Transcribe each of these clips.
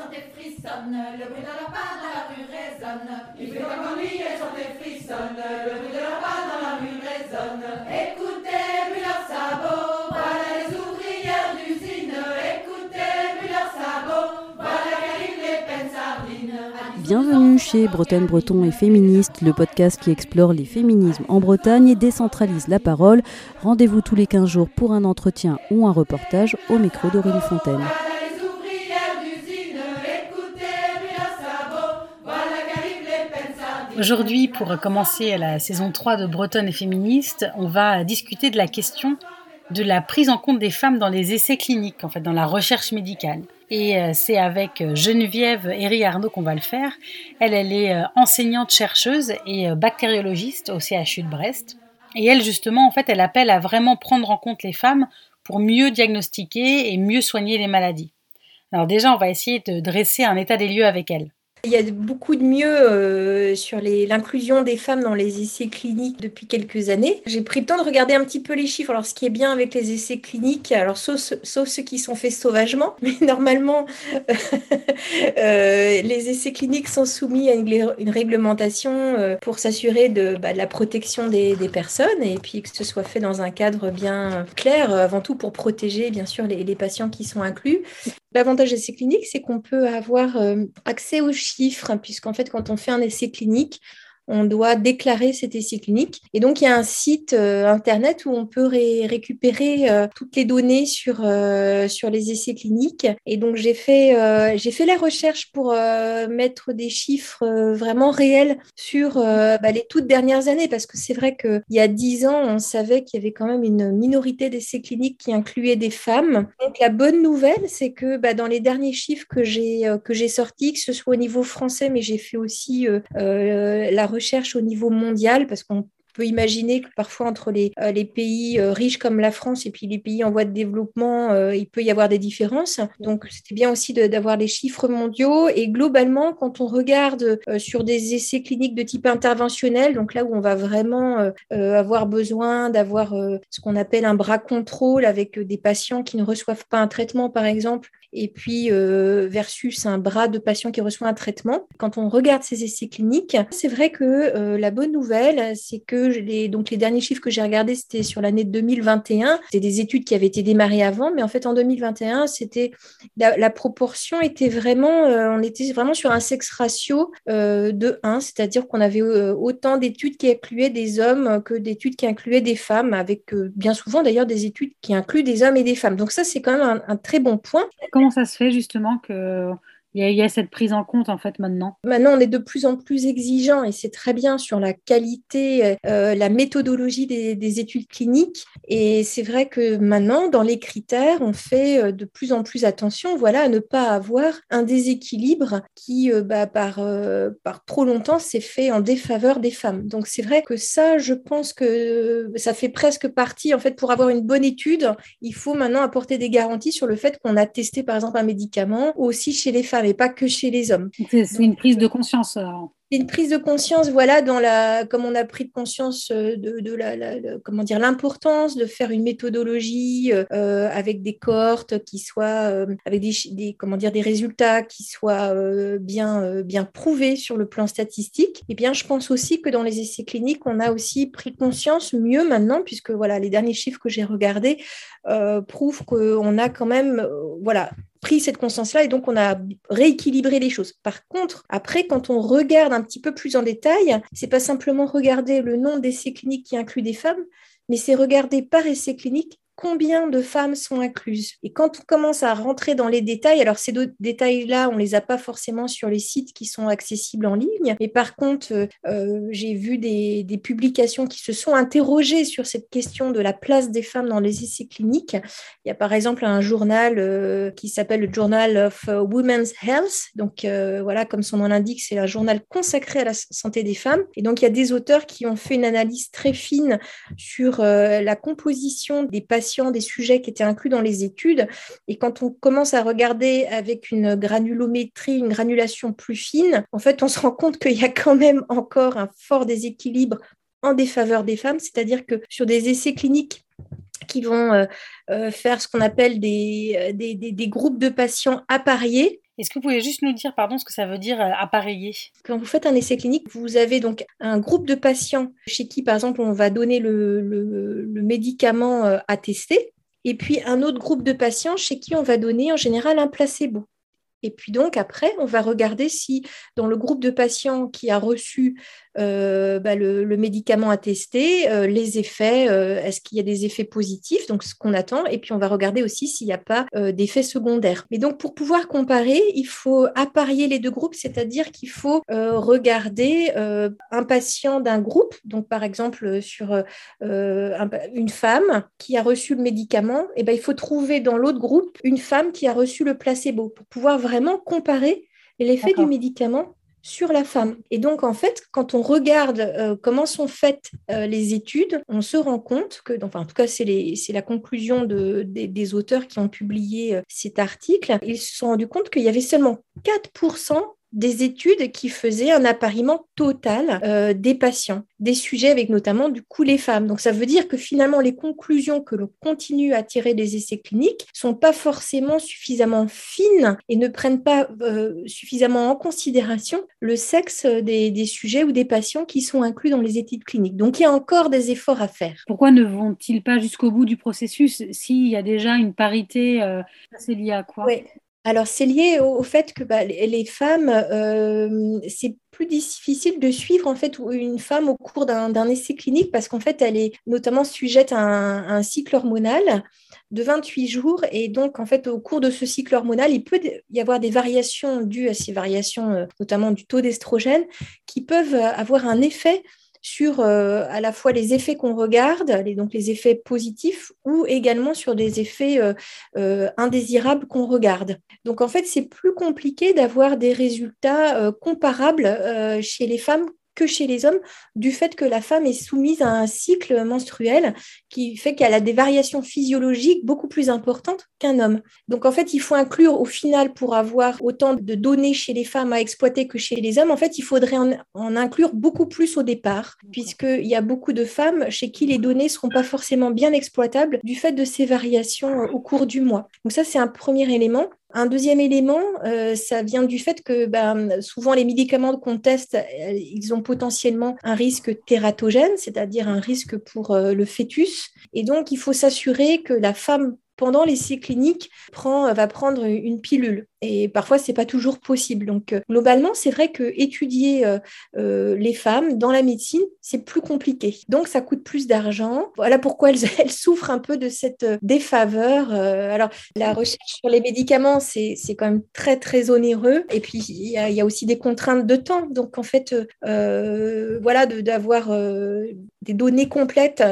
santé frissonne, le bruit de leur pas dans la rue résonne. Il fait comme lui, elles santé frissonne, le bruit de leur pas dans la rue résonne. Écoutez, puis leurs sabots, voilà les ouvrières d'usine. Écoutez, puis leurs sabots, voilà qu'arrivent les peines sardines. Bienvenue chez Bretagne Breton et Féministe, le podcast qui explore les féminismes en Bretagne et décentralise la parole. Rendez-vous tous les 15 jours pour un entretien ou un reportage au micro d'Aurélie Fontaine. Aujourd'hui, pour commencer la saison 3 de Bretonne et féministe, on va discuter de la question de la prise en compte des femmes dans les essais cliniques, en fait, dans la recherche médicale. Et euh, c'est avec euh, Geneviève Herry Arnaud qu'on va le faire. Elle, elle est euh, enseignante chercheuse et bactériologiste au CHU de Brest. Et elle, justement, en fait, elle appelle à vraiment prendre en compte les femmes pour mieux diagnostiquer et mieux soigner les maladies. Alors déjà, on va essayer de dresser un état des lieux avec elle. Il y a beaucoup de mieux euh, sur l'inclusion des femmes dans les essais cliniques depuis quelques années. J'ai pris le temps de regarder un petit peu les chiffres. Alors, ce qui est bien avec les essais cliniques, alors sauf, ceux qui sont faits sauvagement, mais normalement, euh, les essais cliniques sont soumis à une, réglementation euh, pour s'assurer de, bah, la protection des, des personnes et puis que ce soit fait dans un cadre bien clair, euh, avant tout pour protéger bien sûr les, les patients qui sont inclus. L'avantage d'essai clinique, c'est qu'on peut avoir euh, accès aux chiffres, hein, puisqu'en fait, quand on fait un essai clinique, on doit déclarer cet essai clinique. Et donc, il y a un site euh, internet où on peut ré- récupérer euh, toutes les données sur, euh, sur les essais cliniques. Et donc, j'ai fait, fait la recherche pour mettre des chiffres vraiment réels sur bah, les toutes dernières années, parce que c'est vrai qu'il y a dix ans, on savait qu'il y avait quand même une minorité d'essais cliniques qui incluaient des femmes. Donc, la bonne nouvelle, c'est que bah, dans les derniers chiffres que j'ai sortis, que ce soit au niveau français, mais j'ai fait aussi la recherche au niveau mondial, parce qu'on peut imaginer que parfois entre les, euh, les pays euh, riches comme la France et puis les pays en voie de développement, euh, il peut y avoir des différences. Donc c'était bien aussi d'avoir les chiffres mondiaux. Et globalement, quand on regarde sur des essais cliniques de type interventionnel, donc là où on va vraiment avoir besoin d'avoir ce qu'on appelle un bras contrôle avec des patients qui ne reçoivent pas un traitement, par exemple, et puis euh, versus un bras de patient qui reçoit un traitement. Quand on regarde ces essais cliniques, c'est vrai que euh, la bonne nouvelle, c'est que les, donc les derniers chiffres que j'ai regardés, c'était sur l'année 2021. C'était des études qui avaient été démarrées avant, mais en fait en 2021, c'était la, la proportion était vraiment, euh, on était vraiment sur un sexe ratio euh, de 1, c'est-à-dire qu'on avait euh, autant d'études qui incluaient des hommes que d'études qui incluaient des femmes, avec euh, bien souvent d'ailleurs des études qui incluent des hommes et des femmes. Donc ça, c'est quand même un, un très bon point. Comment ça se fait justement que il y, a- cette prise en compte en fait maintenant Maintenant, on est de plus en plus exigeant et c'est très bien sur la qualité, euh, la méthodologie des, des études cliniques. Et c'est vrai que maintenant, dans les critères, on fait euh, de plus en plus attention voilà, à ne pas avoir un déséquilibre qui, euh, bah, par, euh, par trop longtemps, s'est fait en défaveur des femmes. Donc c'est vrai que ça, je pense que ça fait presque partie, en fait, pour avoir une bonne étude, il faut maintenant apporter des garanties sur le fait qu'on a testé, par exemple, un médicament aussi chez les femmes et pas que chez les hommes. C'est c'est une prise de conscience. alors. Une prise de conscience, voilà, dans la, comme on a pris conscience euh, de, la, comment dire, l'importance de faire une méthodologie euh, avec des cohortes qui soient, euh, avec des, comment dire, des résultats qui soient bien, bien prouvés sur le plan statistique. Et bien, je pense aussi que dans les essais cliniques, on a aussi pris conscience mieux maintenant, puisque voilà, les derniers chiffres que j'ai regardés prouvent qu'on a quand même, voilà, pris cette conscience-là et donc on a rééquilibré les choses. Par contre, après, quand on regarde petit peu plus en détail, c'est pas simplement regarder le nombre d'essais cliniques qui incluent des femmes, mais c'est regarder par essai clinique combien de femmes sont incluses. Et quand on commence à rentrer dans les détails, alors ces détails-là, on les a pas forcément sur les sites qui sont accessibles en ligne, mais par contre, euh, euh, j'ai vu des, publications qui se sont interrogées sur cette question de la place des femmes dans les essais cliniques. Il y a par exemple un journal euh, qui s'appelle le Journal of Women's Health. Donc voilà, comme son nom l'indique, c'est un journal consacré à la santé des femmes. Et donc il y a des auteurs qui ont fait une analyse très fine sur la composition des patients, des sujets qui étaient inclus dans les études. Et quand on commence à regarder avec une granulométrie, une granulation plus fine, en fait, on se rend compte qu'il y a quand même encore un fort déséquilibre en défaveur des femmes, c'est-à-dire que sur des essais cliniques qui vont faire ce qu'on appelle des, des, des, groupes de patients appareillés. Est-ce que vous pouvez juste nous dire, pardon, ce que ça veut dire appareiller Quand vous faites un essai clinique, vous avez donc un groupe de patients chez qui, par exemple, on va donner le, le, le médicament à tester, et puis un autre groupe de patients chez qui on va donner en général un placebo. Et puis donc après, on va regarder si dans le groupe de patients qui a reçu euh, bah, le, médicament à tester, euh, les effets, euh, est-ce qu'il y a des effets positifs, donc ce qu'on attend, et puis on va regarder aussi s'il n'y a pas d'effets secondaires. Mais donc pour pouvoir comparer, il faut apparier les deux groupes, c'est-à-dire qu'il faut regarder un patient d'un groupe, donc par exemple sur une femme qui a reçu le médicament, et ben, il faut trouver dans l'autre groupe une femme qui a reçu le placebo pour pouvoir vraiment comparer l'effet du médicament sur la femme. Et donc, en fait, quand on regarde euh, comment sont faites euh, les études, on se rend compte que, enfin, en tout cas, c'est la conclusion de, des, auteurs qui ont publié euh, cet article, ils se sont rendus compte qu'il y avait seulement 4% des études qui faisaient un appariement total euh, des patients, des sujets avec notamment du coup les femmes. Donc ça veut dire que finalement les conclusions que l'on continue à tirer des essais cliniques sont pas forcément suffisamment fines et ne prennent pas euh, suffisamment en considération le sexe des, sujets ou des patients qui sont inclus dans les études cliniques. Donc il y a encore des efforts à faire. Pourquoi ne vont-ils pas jusqu'au bout du processus s'il y a déjà une parité euh, C'est lié à quoi? Alors, c'est lié au, fait que bah, les, femmes, euh, c'est plus difficile de suivre en fait une femme au cours d'un essai clinique parce qu'en fait, elle est notamment sujette à un, cycle hormonal de 28 jours. Et donc, en fait, au cours de ce cycle hormonal, il peut y avoir des variations dues à ces variations, euh, notamment du taux d'estrogène, qui peuvent avoir un effet sur euh, à la fois les effets qu'on regarde, les, donc les effets positifs, ou également sur des effets euh, euh, indésirables qu'on regarde. Donc en fait, c'est plus compliqué d'avoir des résultats comparables chez les femmes que chez les hommes, du fait que la femme est soumise à un cycle menstruel qui fait qu'elle a des variations physiologiques beaucoup plus importantes qu'un homme. Donc en fait, il faut inclure au final, pour avoir autant de données chez les femmes à exploiter que chez les hommes, en fait, il faudrait en, inclure beaucoup plus au départ, puisqu'il y a beaucoup de femmes chez qui les données ne seront pas forcément bien exploitables du fait de ces variations au cours du mois. Donc ça, c'est un premier élément. Un deuxième élément, euh, ça vient du fait que ben, souvent les médicaments qu'on teste, euh, ils ont potentiellement un risque tératogène, c'est-à-dire un risque pour euh, le fœtus. Et donc, il faut s'assurer que la femme pendant l'essai clinique, prend, va prendre une pilule. Et parfois, ce n'est pas toujours possible. Donc, euh, globalement, c'est vrai que étudier euh, euh, les femmes dans la médecine, c'est plus compliqué. Donc, ça coûte plus d'argent. Voilà pourquoi elles, souffrent un peu de cette défaveur. alors, la recherche sur les médicaments, c'est quand même très, très onéreux. Et puis, il y, y, a aussi des contraintes de temps. Donc, en fait, voilà, d'avoir des données complètes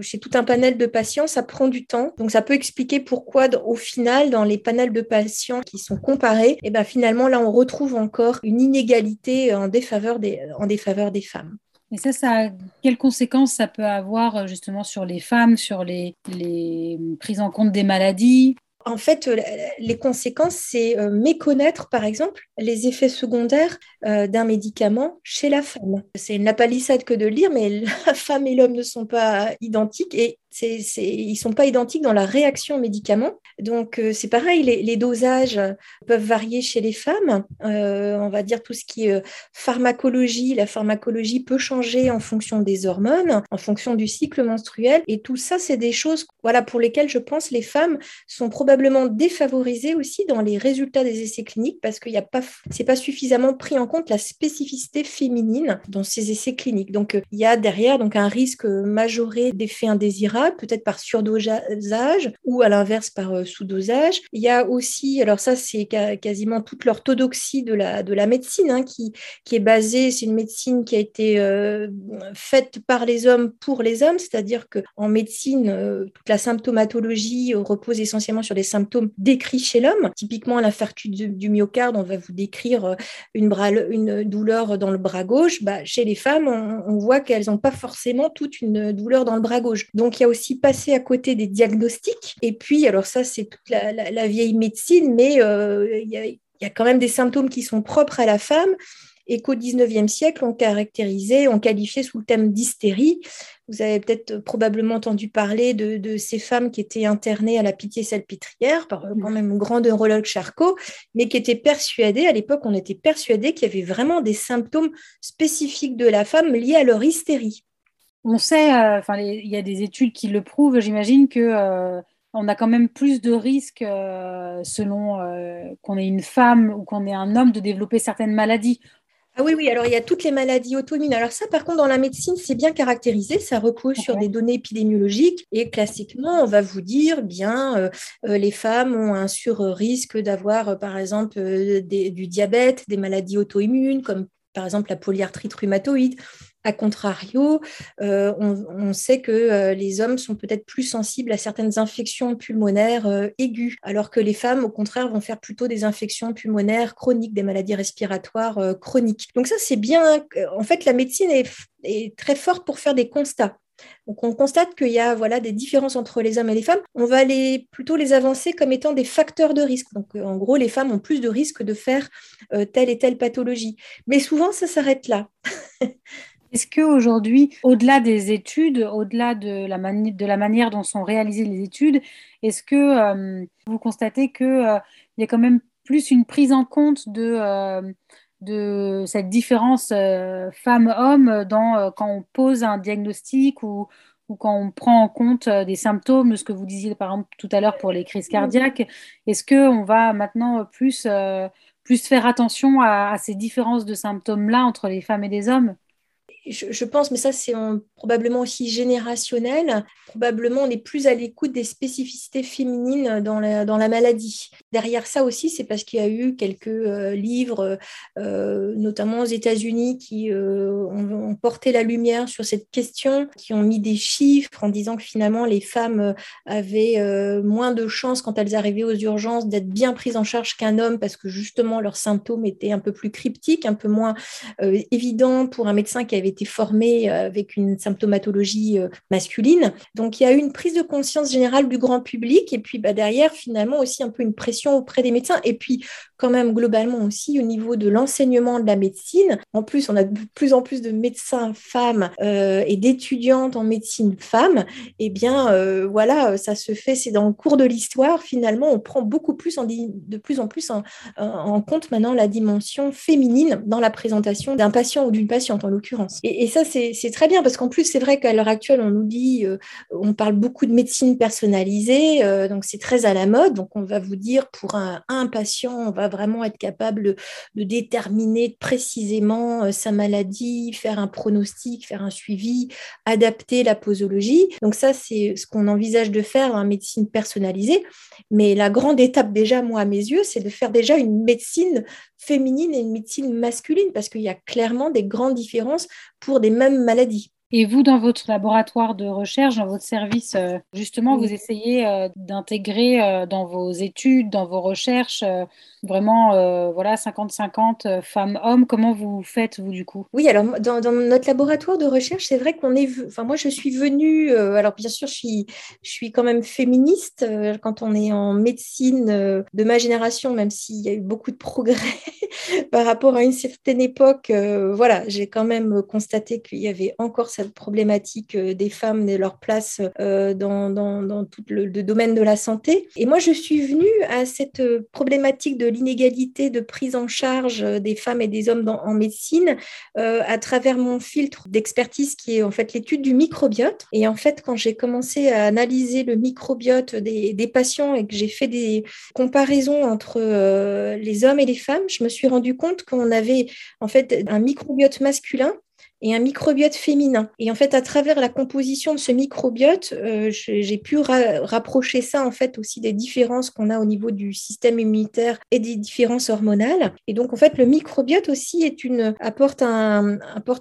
chez tout un panel de patients, ça prend du temps. Donc, ça peut expliquer pourquoi, au final, dans les panels de patients qui sont comparés, et ben finalement, là, on retrouve encore une inégalité en défaveur des, en défaveur des femmes. Et ça, ça, quelles conséquences ça peut avoir justement sur les femmes, sur les, les prises en compte des maladies? En fait, les conséquences, c'est euh, méconnaître, par exemple, les effets secondaires euh, d'un médicament chez la femme. C'est une lapalissade que de lire, mais la femme et l'homme ne sont pas identiques et ils ne sont pas identiques dans la réaction au médicament. Donc, euh, c'est pareil, les, dosages peuvent varier chez les femmes. Euh, on va dire tout ce qui est euh, pharmacologie. La pharmacologie peut changer en fonction des hormones, en fonction du cycle menstruel. Et tout ça, c'est des choses voilà, pour lesquelles je pense les femmes sont probablement défavorisées aussi dans les résultats des essais cliniques parce que ce n'est pas, suffisamment pris en compte la spécificité féminine dans ces essais cliniques. Donc, il y a derrière donc, un risque majoré d'effets indésirables peut-être par surdosage ou à l'inverse par euh, sous-dosage. Il y a aussi, alors ça c'est quasiment toute l'orthodoxie de la, de la médecine hein, qui, qui est basée, c'est une médecine qui a été euh, faite par les hommes pour les hommes, c'est-à-dire qu'en médecine, euh, toute la symptomatologie repose essentiellement sur des symptômes décrits chez l'homme. Typiquement, l'infarctus du, myocarde, on va vous décrire une, bras, une douleur dans le bras gauche. Bah, chez les femmes, on, on voit qu'elles n'ont pas forcément toute une douleur dans le bras gauche. Donc, il y a aussi passé à côté des diagnostics. Et puis, alors ça, c'est toute la, vieille médecine, mais euh, il, y a, quand même des symptômes qui sont propres à la femme. et qu'au 19e siècle, on caractérisait, on qualifiait sous le thème d'hystérie. Vous avez peut-être probablement entendu parler de, ces femmes qui étaient internées à la Pitié-Salpêtrière par quand même un grand neurologue Charcot, mais qui étaient persuadées, à l'époque, on était persuadé qu'il y avait vraiment des symptômes spécifiques de la femme liés à leur hystérie. On sait, euh, enfin, il y a des études qui le prouvent, j'imagine que euh, on a quand même plus de risques euh, selon qu'on est une femme ou qu'on est un homme de développer certaines maladies. Ah oui, oui, alors il y a toutes les maladies auto-immunes. Alors ça, par contre, dans la médecine, c'est bien caractérisé, ça repose sur des données épidémiologiques et classiquement, on va vous dire, bien, les femmes ont un sur-risque d'avoir, par exemple, du diabète, des maladies auto-immunes, comme par exemple la polyarthrite rhumatoïde. A contrario, euh, on, sait que euh, les hommes sont peut-être plus sensibles à certaines infections pulmonaires euh, aiguës, alors que les femmes, au contraire, vont faire plutôt des infections pulmonaires chroniques, des maladies respiratoires chroniques. Donc ça, c'est bien. En fait, la médecine est, très forte pour faire des constats. Donc on constate qu'il y a voilà, des différences entre les hommes et les femmes. On va les, plutôt les avancer comme étant des facteurs de risque. Donc en gros, les femmes ont plus de risques de faire telle et telle pathologie. Mais souvent, ça s'arrête là. Est-ce qu'aujourd'hui, au-delà des études, au-delà de la, de la manière dont sont réalisées les études, est-ce que euh, vous constatez qu'il euh, y a quand même plus une prise en compte de, euh, cette différence femme-homme quand on pose un diagnostic ou, quand on prend en compte des symptômes, ce que vous disiez par exemple tout à l'heure pour les crises cardiaques, est-ce qu'on va maintenant plus, plus faire attention à ces différences de symptômes-là entre les femmes et les hommes? Je, pense, mais ça c'est probablement aussi générationnel, probablement on est plus à l'écoute des spécificités féminines dans la, maladie. Derrière ça aussi, c'est parce qu'il y a eu quelques euh, livres, euh, notamment aux États-Unis, qui euh, ont, porté la lumière sur cette question, qui ont mis des chiffres en disant que finalement les femmes avaient moins de chances quand elles arrivaient aux urgences d'être bien prises en charge qu'un homme parce que justement leurs symptômes étaient un peu plus cryptiques, un peu moins évidents pour un médecin qui avait été formé euh, avec une symptomatologie euh, masculine. Donc il y a eu une prise de conscience générale du grand public et puis bah, derrière finalement aussi un peu une pression auprès des médecins et puis quand même globalement aussi au niveau de l'enseignement de la médecine. En plus, on a de plus en plus de médecins femmes euh, et d'étudiantes en médecine femmes. Eh bien voilà, ça se fait, c'est dans le cours de l'histoire finalement, on prend beaucoup plus en, de plus en plus en, compte maintenant la dimension féminine dans la présentation d'un patient ou d'une patiente en l'occurrence. Et, ça, c'est très bien parce qu'en plus, c'est vrai qu'à l'heure actuelle, on nous dit, euh, on parle beaucoup de médecine personnalisée, euh, donc c'est très à la mode. Donc, on va vous dire, pour un, patient, on va vraiment être capable de déterminer précisément euh, sa maladie, faire un pronostic, faire un suivi, adapter la posologie. Donc, ça, c'est ce qu'on envisage de faire en médecine personnalisée. Mais la grande étape, déjà, moi, à mes yeux, c'est de faire déjà une médecine féminine et une médecine masculine, parce qu'il y a clairement des grandes différences pour des mêmes maladies. Et vous, dans votre laboratoire de recherche, dans votre service, euh, justement, vous essayez euh, d'intégrer euh, dans vos études, dans vos recherches, vraiment, voilà, 50-50 femmes-hommes. Comment vous faites, vous, du coup? Oui, alors, dans, notre laboratoire de recherche, c'est vrai qu'on est... Enfin, moi, je suis venue... alors, bien sûr, je suis, je suis quand même féministe. quand on est en médecine de ma génération, même s'il y a eu beaucoup de progrès par rapport à une certaine époque, voilà, j'ai quand même constaté qu'il y avait encore ça problématique euh, des femmes et leur place euh, dans, dans, tout le, domaine de la santé. Et moi, je suis venue à cette euh, problématique de l'inégalité de prise en charge des femmes et des hommes en médecine à travers mon filtre d'expertise qui est en fait l'étude du microbiote. Et en fait, quand j'ai commencé à analyser le microbiote des, des patients et que j'ai fait des comparaisons entre les hommes et les femmes, je me suis rendu compte qu'on avait en fait un microbiote masculin et un microbiote féminin. Et en fait, à travers la composition de ce microbiote, euh, j'ai pu rapprocher ça en fait aussi des différences qu'on a au niveau du système immunitaire et des différences hormonales. Et donc, en fait, le microbiote aussi apporte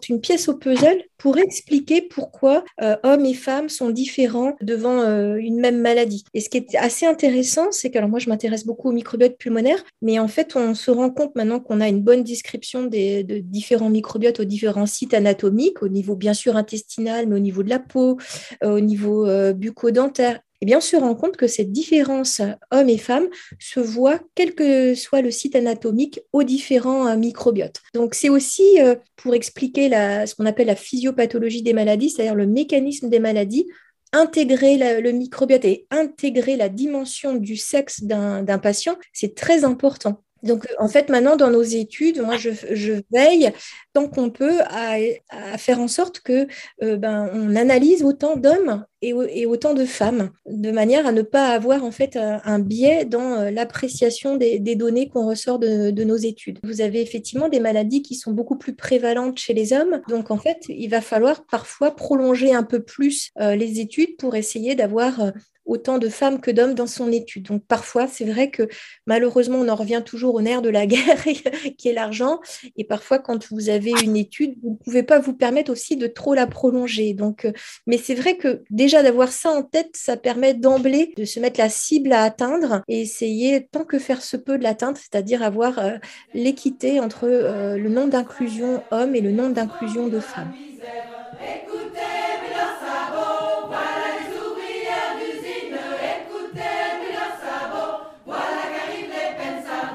une pièce au puzzle pour expliquer pourquoi euh, hommes et femmes sont différents devant euh, une même maladie. Et ce qui est assez intéressant, c'est que alors moi, je m'intéresse beaucoup au microbiote pulmonaire, mais en fait, on se rend compte maintenant qu'on a une bonne description des, de différents microbiotes aux différents sites anatomiques anatomique, au niveau bien sûr intestinal, mais au niveau de la peau, euh, au niveau euh, bucco-dentaire eh bien, on se rend compte que cette différence hommes et femmes se voit, quel que soit le site anatomique, aux différents microbiotes. Donc, c'est aussi pour expliquer la, ce qu'on appelle la physiopathologie des maladies, c'est-à-dire le mécanisme des maladies, intégrer le microbiote et intégrer la dimension du sexe d'un patient, c'est très important. Donc, en fait, maintenant, dans nos études, moi, je, veille tant qu'on peut à, faire en sorte que euh, ben, on analyse autant d'hommes et, autant de femmes, de manière à ne pas avoir en fait un, biais dans euh, l'appréciation des, données qu'on ressort de, nos études. Vous avez effectivement des maladies qui sont beaucoup plus prévalentes chez les hommes, donc en fait, il va falloir parfois prolonger un peu plus euh, les études pour essayer d'avoir autant de femmes que d'hommes dans son étude. Donc parfois, c'est vrai que malheureusement, on en revient toujours au nerf de la guerre qui est l'argent. Et parfois, quand vous avez une étude, vous ne pouvez pas vous permettre aussi de trop la prolonger. Donc, euh, mais c'est vrai que déjà d'avoir ça en tête, ça permet d'emblée de se mettre la cible à atteindre et essayer tant que faire se peut de l'atteindre, c'est-à-dire avoir euh, l'équité entre euh, le nombre d'inclusion hommes et le nombre d'inclusion de femmes.